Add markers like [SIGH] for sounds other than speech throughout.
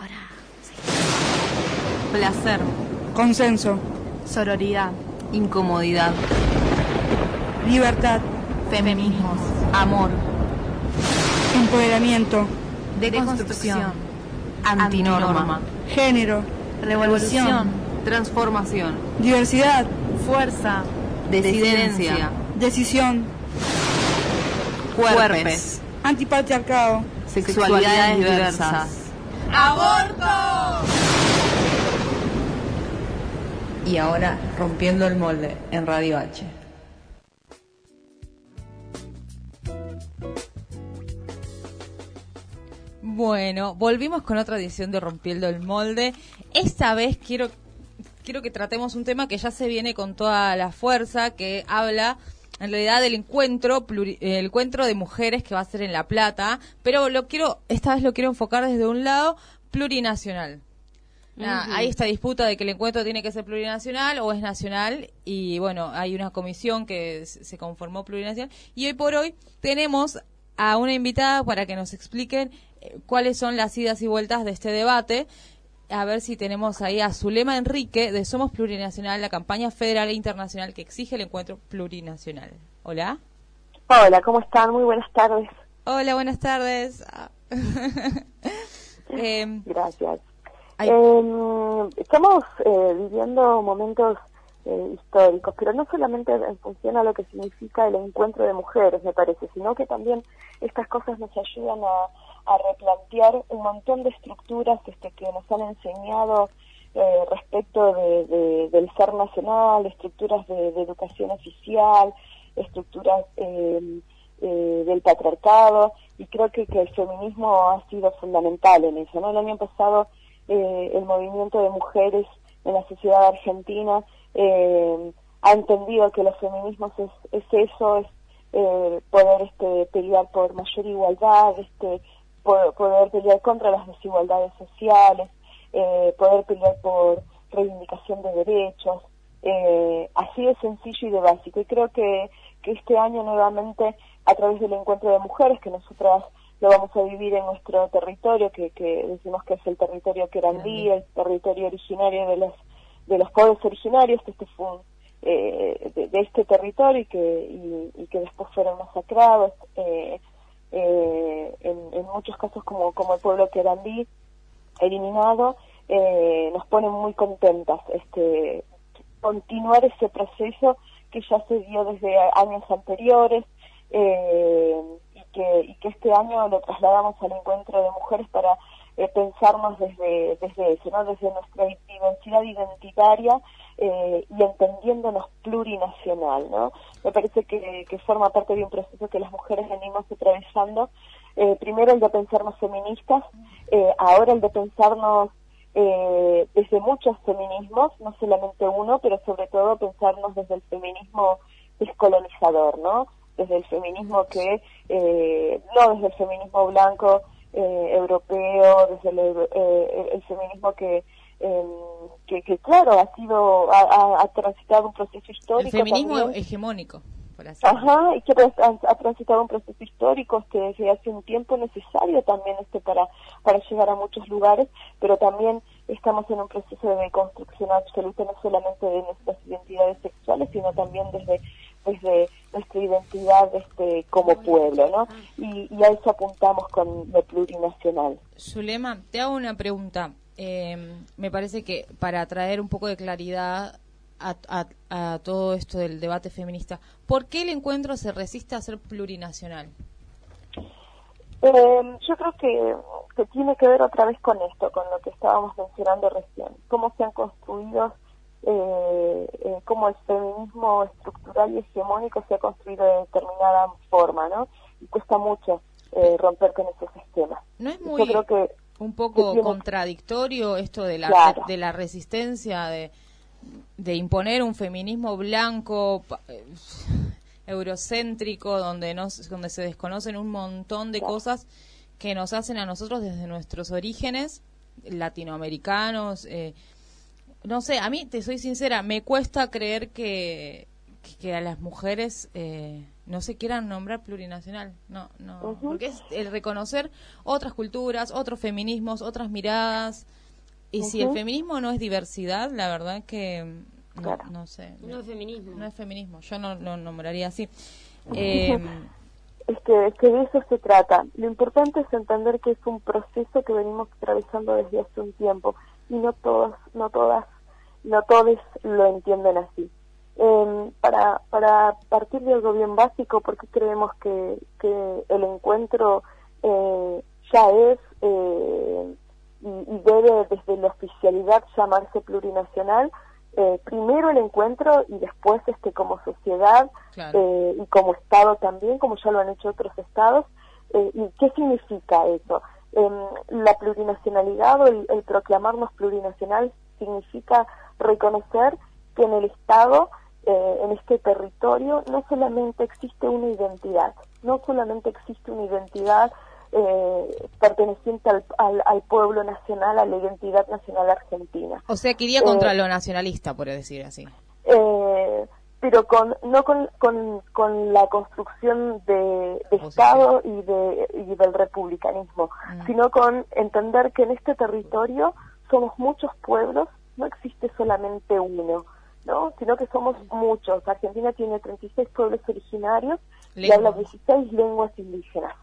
Ahora. Placer. Consenso. Sororidad. Incomodidad. Libertad. Feminismos. Amor. Empoderamiento. Deconstrucción. Antinorma. Género. Revolución. Transformación. Diversidad. Fuerza. Desidencia. Decisión. Cuerpes. Antipatriarcado. Sexualidades diversas. Y ahora rompiendo el molde en Radio H. Bueno, volvimos con otra edición de Rompiendo el Molde. Esta vez quiero, quiero que tratemos un tema que ya se viene con toda la fuerza, que habla en realidad del encuentro, pluri- el encuentro de mujeres que va a ser en La Plata, pero lo quiero, esta vez lo quiero enfocar desde un lado plurinacional. Nada, Hay esta disputa de que el encuentro tiene que ser plurinacional o es nacional y bueno, hay una comisión que se conformó plurinacional y hoy por hoy tenemos a una invitada para que nos expliquen eh, cuáles son las idas y vueltas de este debate. A ver si tenemos ahí a Zulema Enrique de Somos Plurinacional, la campaña federal e internacional que exige el encuentro plurinacional. Hola. Hola, ¿cómo están? Muy buenas tardes. Hola, buenas tardes. [LAUGHS] Ah. [LAUGHS] Em, Gracias. Eh, estamos eh, viviendo momentos eh, históricos, pero no solamente en función a lo que significa el encuentro de mujeres, me parece, sino que también estas cosas nos ayudan a, a replantear un montón de estructuras este, que nos han enseñado eh, respecto de, de- del ser nacional, estructuras de, educación oficial, estructuras eh, eh, del patriarcado, y creo que, el feminismo ha sido fundamental en eso. El año pasado eh, el movimiento de mujeres en la sociedad argentina eh, ha entendido que los feminismos es, es eso, es eh, poder este, pelear por mayor igualdad, este, po- poder pelear contra las desigualdades sociales, eh, poder pelear por reivindicación de derechos, eh, así de sencillo y de básico. Y creo que, que este año nuevamente, a través del encuentro de mujeres, que nosotras lo vamos a vivir en nuestro territorio, que, que decimos que es el territorio querandí, el territorio originario de los de los pueblos originarios, que este fue un- eh, de, de este territorio y que, y, y que después fueron masacrados, eh, eh, en, muchos casos como, como el pueblo querandí, eliminado, eh, nos pone muy contentas este continuar ese proceso que ya se dio desde años anteriores eh, y, que, este año lo trasladamos al encuentro de mujeres para eh, pensarnos desde, desde eso, ¿no? desde nuestra diversidad identitaria y entendiéndonos plurinacional. ¿no? Me parece que, que forma parte de un proceso que las mujeres venimos atravesando. Eh, primero el de pensarnos feministas, eh, ahora el de pensarnos eh, desde muchos feminismos, no solamente uno, pero sobre todo pensarnos desde el feminismo descolonizador, ¿no? Desde el feminismo que, eh, no desde el feminismo blanco eh, europeo, desde el, eh, el feminismo que, eh, que, que, claro, ha sido, ha, ha- transitado un proceso el histórico. feminismo también. hegemónico, Ajá, y que ha, ha transitado un proceso histórico este, desde hace un tiempo necesario también este para, para llegar a muchos lugares, pero también estamos en un proceso de construcción absoluta no solamente de nuestras identidades sexuales, sino también desde desde nuestra identidad este como pueblo, ¿no? Y, y a eso apuntamos con lo plurinacional. Zulema, te hago una pregunta. Eh, me parece que para traer un poco de claridad a, a- a todo esto del debate feminista, ¿por qué el encuentro se resiste a ser plurinacional? Eh, yo creo que, que tiene que ver otra vez con esto, con lo que estábamos mencionando recién, cómo se han construido, eh, eh, cómo el feminismo estructural y hegemónico se ha construido de determinada forma, ¿no? Y cuesta mucho eh, romper con esos esquemas. ¿No es Yo muy creo que un que poco tiene- contradictorio esto de la, Claro. de la resistencia de, de imponer un feminismo blanco eh, eurocéntrico donde nos donde se desconocen un montón de cosas que nos hacen a nosotros desde nuestros orígenes latinoamericanos eh, no sé a mí te soy sincera me cuesta creer que que, a las mujeres eh, no se quieran nombrar plurinacional, no, no, porque es el reconocer otras culturas, otros feminismos, otras miradas, y si el feminismo no es diversidad, la verdad que no, Claro. no sé, No es feminismo. no es feminismo, yo no lo nombraría así. [LAUGHS] Eh, Es que, es que de eso se trata. Lo importante es entender que es un proceso que venimos atravesando desde hace un tiempo y no todos, no todas, no todos lo entienden así. Eh, para, para partir de algo bien básico, porque creemos que, que el encuentro eh, ya es eh, y, y debe desde la oficialidad llamarse plurinacional, eh, primero el encuentro y después este como sociedad Claro. eh, y como Estado también, como ya lo han hecho otros Estados. Eh, ¿Y qué significa eso? Em, la plurinacionalidad o el, el proclamarnos plurinacional significa reconocer que en el Estado, eh, en este territorio, no solamente existe una identidad, no solamente existe una identidad eh, perteneciente al, al, al pueblo nacional, a la identidad nacional argentina. o sea, que iría contra eh, lo nacionalista, por decir así. Eh, pero con no con, con, con la construcción de. Estado y, de, y del republicanismo, Mm. sino con entender que en este territorio somos muchos pueblos, no existe solamente uno, ¿no? sino que somos muchos. Argentina tiene 36 pueblos originarios y habla Lenguas. 16 lenguas indígenas.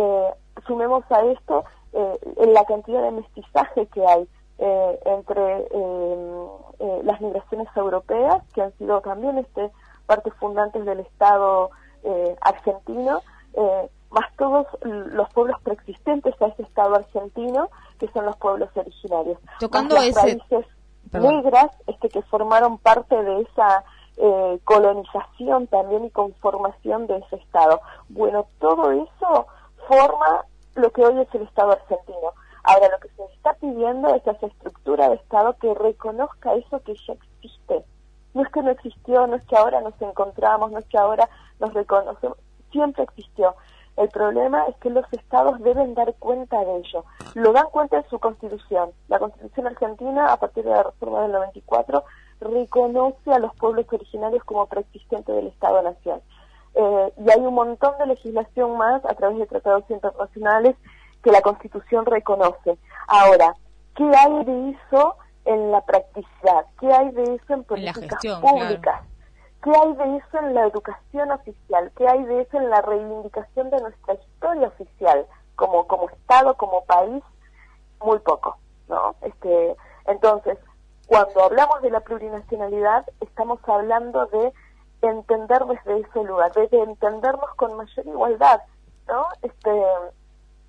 Eh, sumemos a esto eh, en la cantidad de mestizaje que hay eh, entre eh, las migraciones europeas, que han sido también este, partes fundantes del Estado eh, argentino, más todos los pueblos preexistentes a ese Estado argentino, que son los pueblos originarios. Tocando las ese- raíces Perdón. negras este, que formaron parte de esa eh, colonización también y conformación de ese Estado. Bueno, todo eso forma lo que hoy es el Estado argentino. Ahora, lo que se está pidiendo es esa estructura de Estado que reconozca eso que ya existe. No es que no existió, no es que ahora nos encontramos, no es que ahora nos reconocemos, siempre existió. El problema es que los estados deben dar cuenta de ello. Lo dan cuenta en su constitución. La constitución argentina, a partir de la reforma del 94, reconoce a los pueblos originarios como preexistentes del Estado-Nación. Eh, y hay un montón de legislación más a través de tratados internacionales que la Constitución reconoce. Ahora, ¿qué hay de eso en la practicidad? ¿Qué hay de eso en políticas gestión, públicas? ¿Qué hay de eso en la educación oficial? ¿Qué hay de eso en la reivindicación de nuestra historia oficial como, como Estado, como país? Muy poco, ¿no? Este, entonces, cuando hablamos de la plurinacionalidad, estamos hablando de entender desde ese lugar, de, de entendernos con mayor igualdad, ¿no? Este,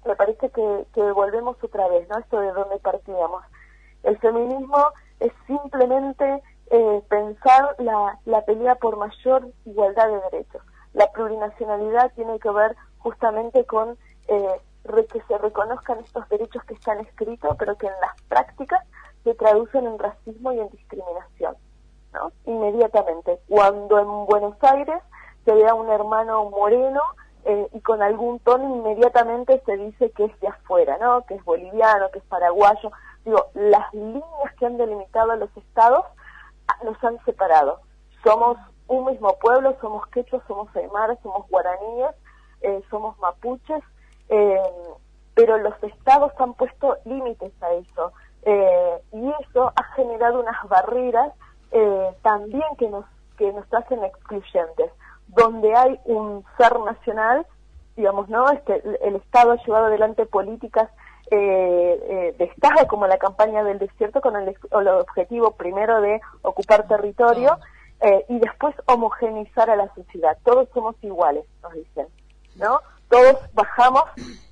me parece que, que volvemos otra vez, ¿no? Esto de donde partíamos. El feminismo es simplemente eh, pensar la, la pelea por mayor igualdad de derechos. La plurinacionalidad tiene que ver justamente con eh, que se reconozcan estos derechos que están escritos, pero que en las prácticas se traducen en racismo y en discriminación. Inmediatamente. Cuando en Buenos Aires se ve a un hermano moreno eh, y con algún tono inmediatamente se dice que es de afuera, ¿no? Que es boliviano, que es paraguayo. Digo, las líneas que han delimitado a los estados ah, nos han separado. Somos un mismo pueblo, somos quechos, somos aymaras, somos guaraníes, eh, somos mapuches, eh, pero los estados han puesto límites a eso. Eh, y eso ha generado unas barreras eh, también que nos que nos hacen excluyentes. Donde hay un ser nacional digamos no este el, Estado ha llevado adelante políticas eh, eh, de Estado como la campaña del desierto con el, el objetivo primero de ocupar territorio eh, y después homogeneizar a la sociedad. Todos somos iguales nos dicen no todos bajamos,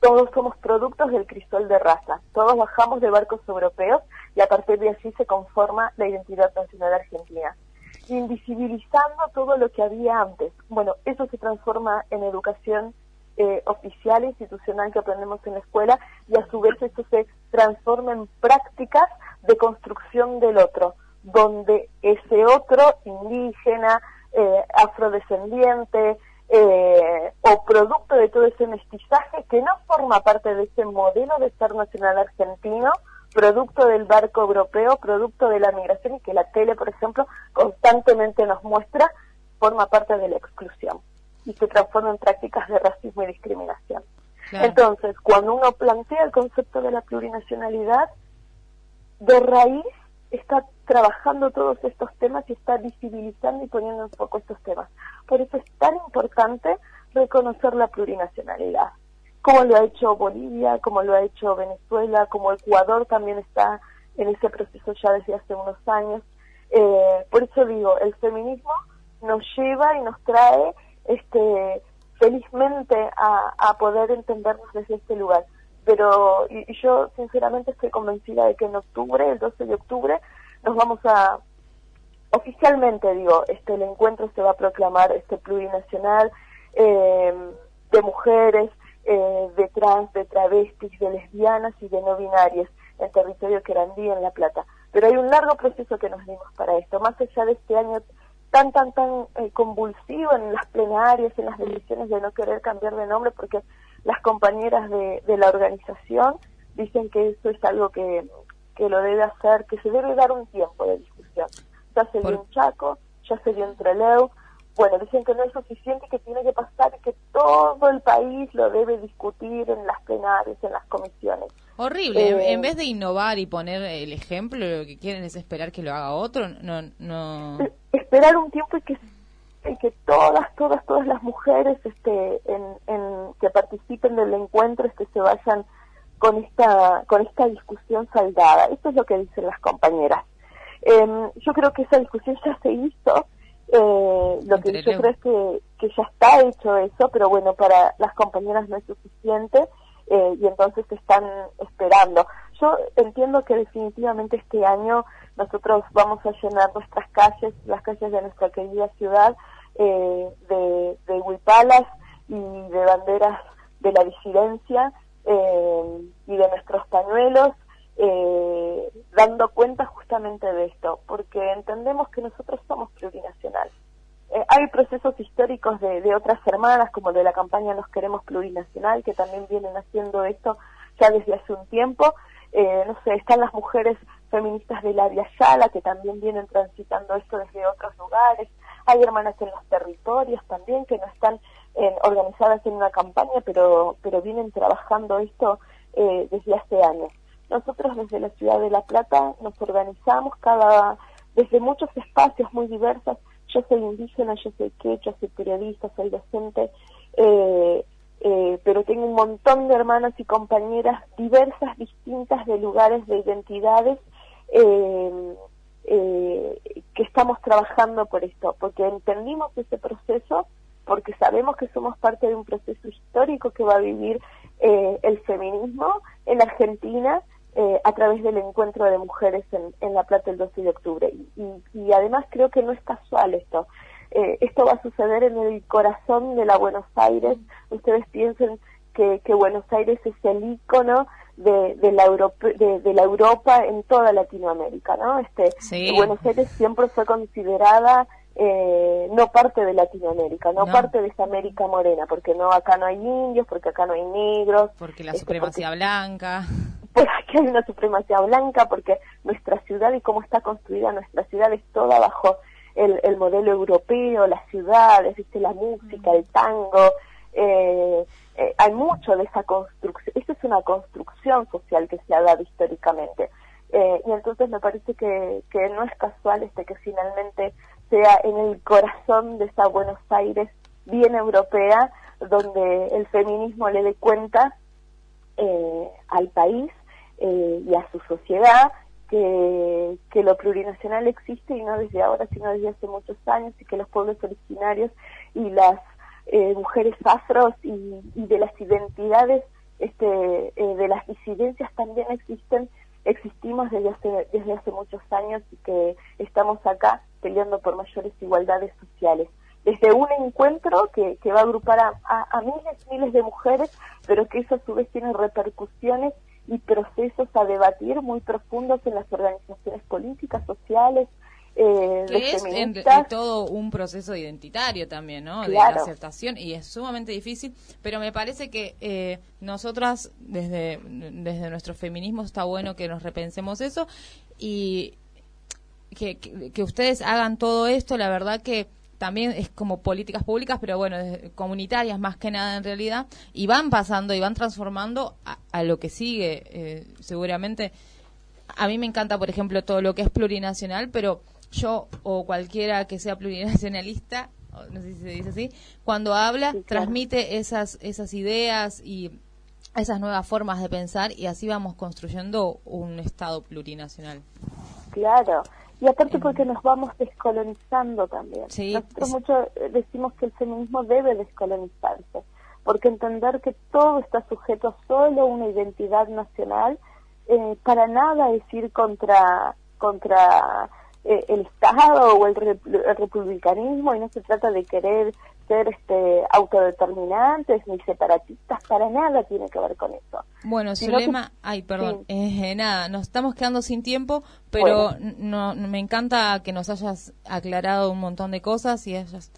todos somos productos del crisol de raza, todos bajamos de barcos europeos y a partir de allí se conforma la identidad nacional argentina. Invisibilizando todo lo que había antes. Bueno, eso se transforma en educación eh, oficial institucional que aprendemos en la escuela y a su vez eso se transforma en prácticas de construcción del otro, donde ese otro indígena, eh, afrodescendiente, eh, o producto de todo ese mestizaje que no forma parte de ese modelo de ser nacional argentino, producto del barco europeo, producto de la migración y que la tele, por ejemplo, constantemente nos muestra, forma parte de la exclusión. y se transforma en prácticas de racismo y discriminación. Claro. Entonces, cuando uno plantea el concepto de la plurinacionalidad, de raíz está trabajando todos estos temas y está visibilizando y poniendo en foco estos temas. Por eso es tan importante reconocer la plurinacionalidad, como lo ha hecho Bolivia, como lo ha hecho Venezuela, como Ecuador también está en ese proceso ya desde hace unos años. Eh, por eso digo, el feminismo nos lleva y nos trae este felizmente a, a poder entendernos desde este lugar. Pero y, y yo sinceramente estoy convencida de que en octubre, el 12 de octubre, nos vamos a oficialmente digo, este el encuentro se va a proclamar este plurinacional eh, de mujeres, eh, de trans, de travestis, de lesbianas y de no binarias en territorio querandí en La Plata. Pero hay un largo proceso que nos dimos para esto, más allá de este año tan, tan, tan eh, convulsivo en las plenarias, en las decisiones de no querer cambiar de nombre, porque las compañeras de, de la organización dicen que eso es algo que, que lo debe hacer, que se debe dar un tiempo de discusión. Ya se dio en Chaco, ya se dio en Trelew, bueno, dicen que no es suficiente, que tiene que pasar, y que todo el país lo debe discutir en las plenarias, en las comisiones. Horrible. En- Eh, en vez de innovar y poner el ejemplo, lo que quieren es esperar que lo haga otro. No, no. Esperar un tiempo y que y que todas todas todas las mujeres este en, en que participen del encuentro este se vayan con esta con esta discusión saldada. Esto es lo que dicen las compañeras. Em, yo creo que esa discusión ya se hizo eh, lo que yo creo es que, que ya está hecho eso pero bueno para las compañeras no es suficiente eh, y entonces están esperando. Yo entiendo que definitivamente este año nosotros vamos a llenar nuestras calles, las calles de nuestra querida ciudad, eh, de, de huipalas y de banderas de la disidencia eh, y de nuestros pañuelos, eh, dando cuenta justamente de esto, porque entendemos que nosotros somos plurinacionales. Eh, hay procesos históricos de, otras hermanas, como de la campaña Nos Queremos Plurinacional, que también vienen haciendo esto ya desde hace un tiempo. No sé, están las mujeres feministas de la Via que también vienen transitando esto desde otros lugares. Hay hermanas en los territorios también que no están eh, organizadas en una campaña, pero, pero vienen trabajando esto eh, desde hace años. Nosotros desde la ciudad de La Plata nos organizamos cada desde muchos espacios muy diversos. Yo soy indígena, yo soy quechua, soy periodista, soy docente, eh, pero tengo un montón de hermanas y compañeras diversas, distintas, de lugares, de identidades, eh, que estamos trabajando por esto, porque entendimos ese proceso, porque sabemos que somos parte de un proceso histórico que va a vivir eh, el feminismo en Argentina eh, a través del encuentro de mujeres en, La Plata el 12 de octubre. Y, y- y además creo que no es casual esto. Eh, esto va a suceder en el corazón de la Buenos Aires. Ustedes piensen que, que Buenos Aires es el ícono de, de, la Europe- de, de la Europa en toda Latinoamérica, ¿no? Este, Sí. Buenos Aires siempre fue considerada eh, no parte de Latinoamérica, no, No. parte de esa América morena, porque no acá no hay indios, porque acá no hay negros, Porque la este, supremacía blanca. [LAUGHS] porque aquí hay una supremacía blanca, porque nuestra ciudad y cómo está construida nuestra ciudad es toda bajo el, el modelo europeo, las ciudades, ¿viste? la música, el tango. Eh, eh, hay mucho de esa construcción. Esa es una construcción social que se ha dado históricamente. Eh, y entonces me parece que, que no es casual este que finalmente sea en el corazón de esa Buenos Aires bien europea, donde el feminismo le dé cuenta eh, al país eh, y a su sociedad que, que lo plurinacional existe y no desde ahora, sino desde hace muchos años y que los pueblos originarios y las eh, mujeres afros y, y de las identidades este, eh, de las disidencias también existen, existimos desde hace, desde hace muchos años y que estamos acá peleando por mayores igualdades sociales. Desde un encuentro que, que va a agrupar a, a, a miles y miles de mujeres, pero que eso a su vez tiene repercusiones y procesos a debatir muy profundos en las organizaciones políticas, sociales, eh, de Que es en, todo un proceso identitario también, ¿no? De Claro. la aceptación y es sumamente difícil, pero me parece que eh, nosotras desde, desde nuestro feminismo está bueno que nos repensemos eso y que, que, que ustedes hagan todo esto, la verdad que también es como políticas públicas, pero bueno, comunitarias más que nada en realidad, y van pasando y van transformando a, a lo que sigue, eh, seguramente. A mí me encanta, por ejemplo, todo lo que es plurinacional, pero yo o cualquiera que sea plurinacionalista, no sé si se dice así, cuando habla, Sí, claro. transmite esas, esas ideas y esas nuevas formas de pensar y así vamos construyendo un Estado plurinacional. Claro. Y aparte porque nos vamos descolonizando también. Sí, Nosotros es- mucho eh, decimos que el feminismo debe descolonizarse, porque entender que todo está sujeto a solo una identidad nacional, eh, para nada es ir contra, contra eh, el Estado o el, rep- el republicanismo y no se trata de querer ser este autodeterminantes ni separatistas, para nada tiene que ver con eso. Bueno, Sino que- Zulema, ay, perdón, Sí. eh, nada, nos estamos quedando sin tiempo, pero Bueno. no- me encanta que nos hayas aclarado un montón de cosas y hayas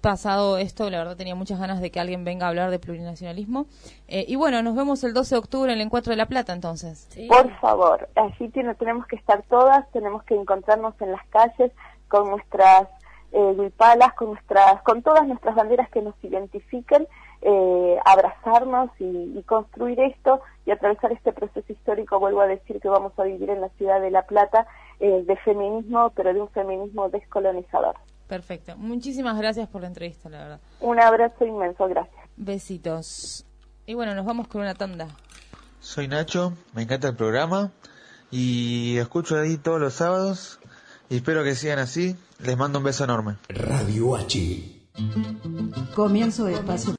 pasado esto, la verdad tenía muchas ganas de que alguien venga a hablar de plurinacionalismo. Eh, y bueno, nos vemos el 12 de octubre en el Encuentro de la Plata entonces. Por favor, así tiene- tenemos que estar todas, tenemos que encontrarnos en las calles con nuestras eh, guipalas, con nuestras, con todas nuestras banderas que nos identifiquen, eh, abrazarnos y, y construir esto y atravesar este proceso histórico. Vuelvo a decir que vamos a vivir en la ciudad de La Plata eh, de feminismo, pero de un feminismo descolonizador. Perfecto. Muchísimas gracias por la entrevista, la verdad. Un abrazo inmenso, gracias. Besitos. Y bueno, nos vamos con una tanda. Soy Nacho, me encanta el programa y escucho ahí todos los sábados y espero que sigan así. Les mando un beso enorme. Radio H. Comienzo de espacio